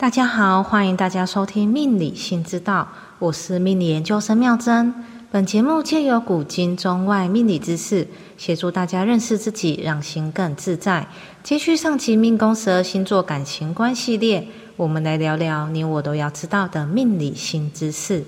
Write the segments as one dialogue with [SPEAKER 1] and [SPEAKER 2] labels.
[SPEAKER 1] 大家好，欢迎大家收听《命理新之道》，我是命理研究生妙珍。本节目借由古今中外命理知识，协助大家认识自己，让心更自在。接续上集命宫十二星座感情观系列，我们来聊聊你我都要知道的命理新知识。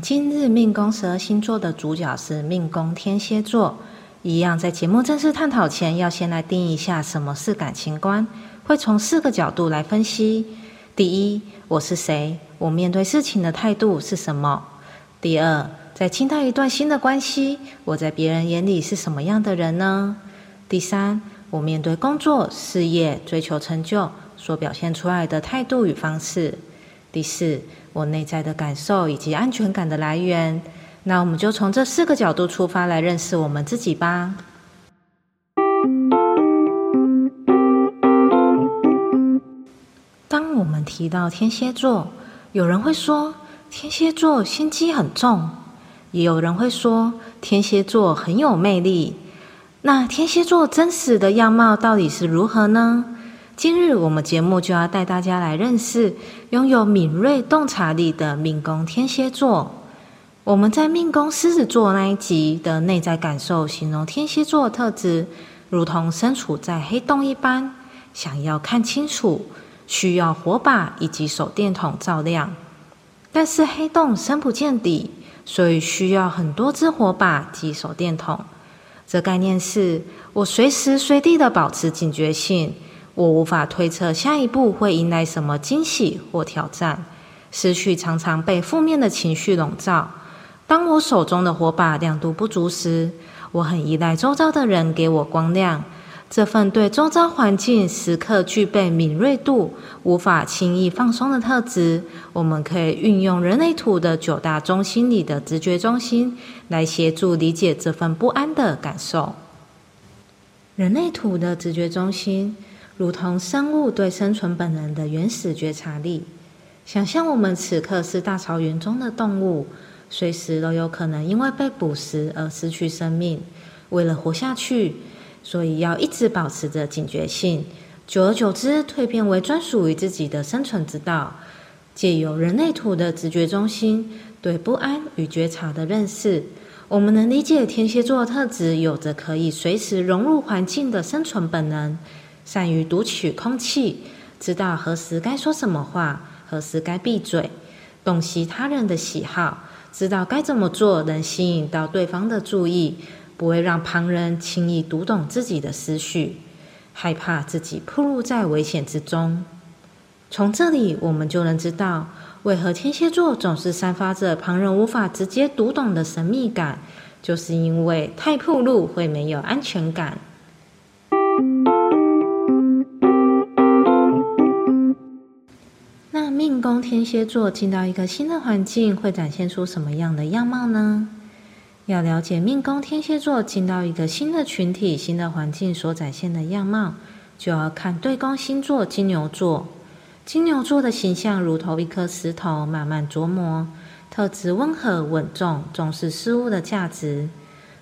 [SPEAKER 1] 今日命宫十二星座的主角是命宫天蝎座。一样，在节目正式探讨前，要先来定一下什么是感情观，会从四个角度来分析。第一，我是谁？我面对事情的态度是什么？第二，在进到一段新的关系，我在别人眼里是什么样的人呢？第三，我面对工作、事业、追求成就所表现出来的态度与方式。第四，我内在的感受以及安全感的来源。那我们就从这四个角度出发来认识我们自己吧。当我们提到天蝎座，有人会说天蝎座心机很重，也有人会说天蝎座很有魅力。那天蝎座真实的样貌到底是如何呢？今日我们节目就要带大家来认识拥有敏锐洞察力的命宫天蝎座。我们在命宫狮子座那一集的内在感受，形容天蝎座的特质，如同身处在黑洞一般，想要看清楚，需要火把以及手电筒照亮。但是黑洞深不见底，所以需要很多支火把及手电筒。这概念是我随时随地的保持警觉性。我无法推测下一步会迎来什么惊喜或挑战，思绪常常被负面的情绪笼罩。当我手中的火把亮度不足时，我很依赖周遭的人给我光亮。这份对周遭环境时刻具备敏锐度、无法轻易放松的特质，我们可以运用人类图的九大中心里的直觉中心来协助理解这份不安的感受。人类图的直觉中心。如同生物对生存本能的原始觉察力，想象我们此刻是大草原中的动物，随时都有可能因为被捕食而失去生命。为了活下去，所以要一直保持着警觉性。久而久之，蜕变为专属于自己的生存之道。借由人类图的直觉中心对不安与觉察的认识，我们能理解天蝎座特质有着可以随时融入环境的生存本能。善于读取空气，知道何时该说什么话，何时该闭嘴，洞悉他人的喜好，知道该怎么做能吸引到对方的注意，不会让旁人轻易读懂自己的思绪，害怕自己暴露在危险之中。从这里，我们就能知道，为何天蝎座总是散发着旁人无法直接读懂的神秘感，就是因为太暴露会没有安全感。命宫天蝎座进到一个新的环境，会展现出什么样的样貌呢？要了解命宫天蝎座进到一个新的群体、新的环境所展现的样貌，就要看对宫星座金牛座。金牛座的形象如同一颗石头，慢慢琢磨，特质温和稳重，重视事物的价值，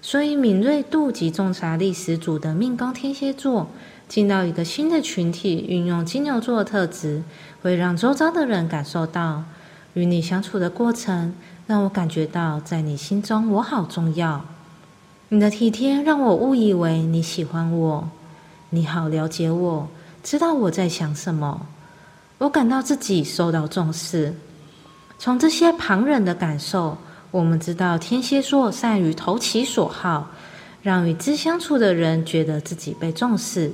[SPEAKER 1] 所以敏锐度及洞察力十足的命宫天蝎座。进到一个新的群体，运用金牛座的特质，会让周遭的人感受到与你相处的过程，让我感觉到在你心中我好重要。你的体贴让我误以为你喜欢我，你好了解我，知道我在想什么，我感到自己受到重视。从这些旁人的感受，我们知道天蝎座善于投其所好，让与之相处的人觉得自己被重视。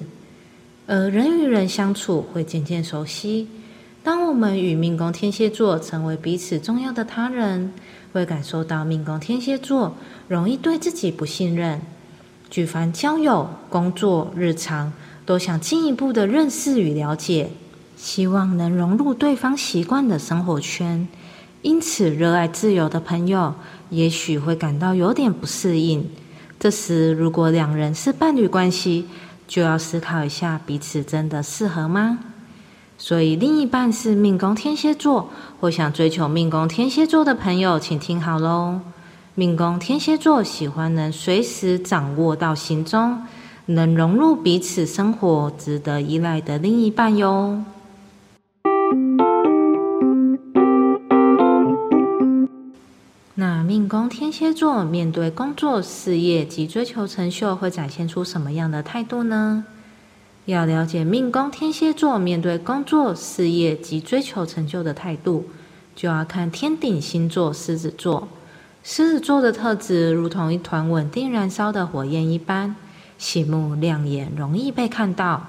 [SPEAKER 1] 而人与人相处会渐渐熟悉。当我们与命宫天蝎座成为彼此重要的他人，会感受到命宫天蝎座容易对自己不信任。举凡交友、工作、日常，都想进一步的认识与了解，希望能融入对方习惯的生活圈。因此，热爱自由的朋友也许会感到有点不适应。这时，如果两人是伴侣关系，就要思考一下彼此真的适合吗？所以另一半是命宫天蝎座或想追求命宫天蝎座的朋友，请听好喽。命宫天蝎座喜欢能随时掌握到行踪，能融入彼此生活、值得依赖的另一半哟。命宫天蝎座面对工作、事业及追求成就，会展现出什么样的态度呢？要了解命宫天蝎座面对工作、事业及追求成就的态度，就要看天顶星座狮子座。狮子座的特质如同一团稳定燃烧的火焰一般，醒目亮眼，容易被看到。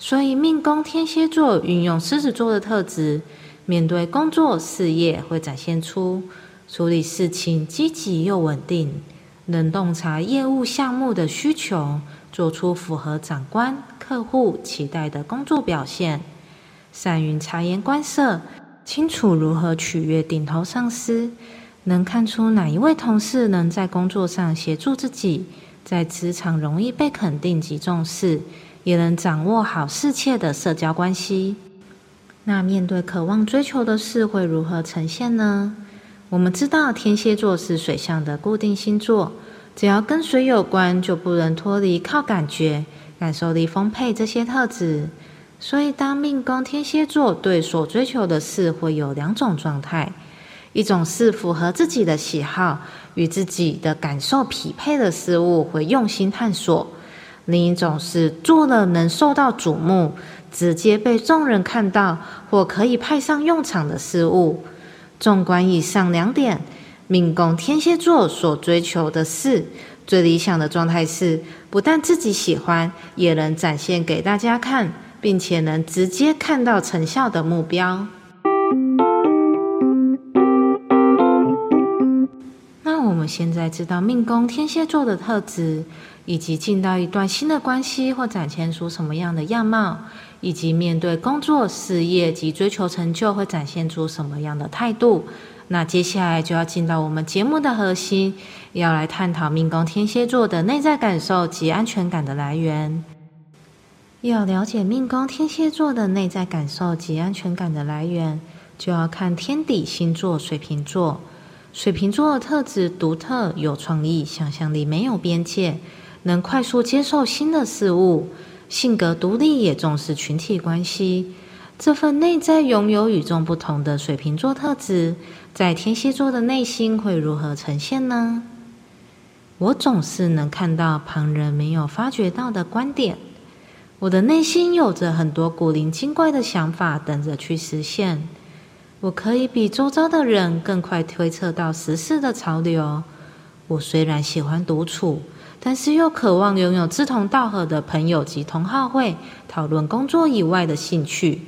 [SPEAKER 1] 所以命宫天蝎座运用狮子座的特质，面对工作、事业会展现出。处理事情积极又稳定，能洞察业务项目的需求，做出符合长官、客户期待的工作表现。善于察言观色，清楚如何取悦顶头上司，能看出哪一位同事能在工作上协助自己，在职场容易被肯定及重视，也能掌握好适切的社交关系。那面对渴望追求的事，会如何呈现呢？我们知道天蝎座是水象的固定星座，只要跟水有关，就不能脱离靠感觉、感受力丰沛这些特质。所以，当命宫天蝎座对所追求的事，会有两种状态：一种是符合自己的喜好、与自己的感受匹配的事物，会用心探索；另一种是做了能受到瞩目、直接被众人看到或可以派上用场的事物。纵观以上两点，命宫天蝎座所追求的是，最理想的状态是，不但自己喜欢，也能展现给大家看，并且能直接看到成效的目标。那我们现在知道命宫天蝎座的特质，以及进到一段新的关系或展现出什么样的样貌。以及面对工作、事业及追求成就，会展现出什么样的态度？那接下来就要进到我们节目的核心，要来探讨命宫天蝎座的内在感受及安全感的来源。要了解命宫天蝎座的内在感受及安全感的来源，就要看天底星座水瓶座。水瓶座特质独特、有创意、想象力没有边界，能快速接受新的事物。性格独立，也重视群体关系。这份内在拥有与众不同的水瓶座特质，在天蝎座的内心会如何呈现呢？我总是能看到旁人没有发觉到的观点。我的内心有着很多古灵精怪的想法，等着去实现。我可以比周遭的人更快推测到时事的潮流。我虽然喜欢独处。但是又渴望拥有志同道合的朋友及同好会，讨论工作以外的兴趣。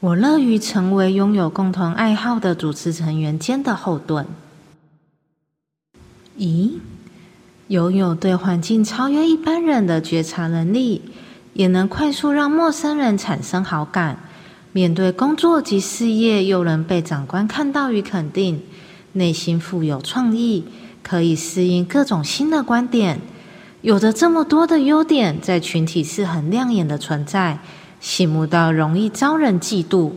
[SPEAKER 1] 我乐于成为拥有共同爱好的主持成员间的后盾。咦，拥有对环境超越一般人的觉察能力，也能快速让陌生人产生好感。面对工作及事业，又能被长官看到与肯定，内心富有创意，可以适应各种新的观点。有着这么多的优点，在群体是很亮眼的存在，醒目到容易招人嫉妒。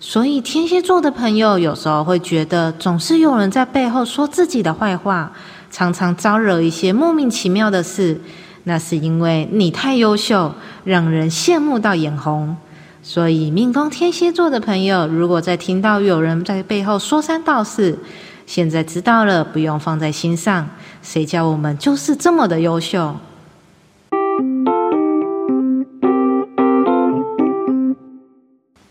[SPEAKER 1] 所以天蝎座的朋友有时候会觉得，总是有人在背后说自己的坏话，常常招惹一些莫名其妙的事。那是因为你太优秀，让人羡慕到眼红。所以命宫天蝎座的朋友，如果在听到有人在背后说三道四，现在知道了，不用放在心上。谁叫我们就是这么的优秀？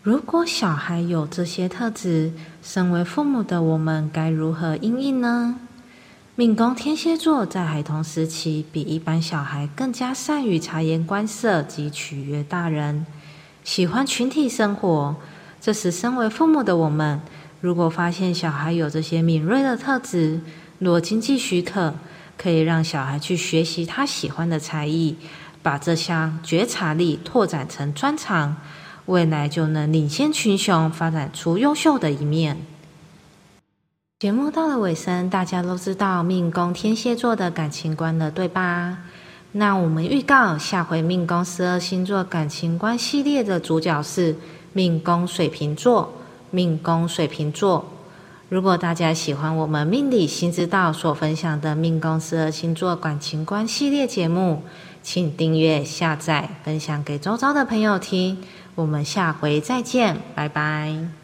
[SPEAKER 1] 如果小孩有这些特质，身为父母的我们该如何应应呢？命宫天蝎座在孩童时期比一般小孩更加善于察言观色及取悦大人，喜欢群体生活。这时，身为父母的我们。如果发现小孩有这些敏锐的特质，若经济许可，可以让小孩去学习他喜欢的才艺，把这项觉察力拓展成专长，未来就能领先群雄，发展出优秀的一面。节目到了尾声，大家都知道命宫天蝎座的感情观了，对吧？那我们预告下回命宫十二星座感情观系列的主角是命宫水瓶座。命宫水瓶座，如果大家喜欢我们命理新知道所分享的命宫十二星座感情观系列节目，请订阅、下载、分享给周遭的朋友听。我们下回再见，拜拜。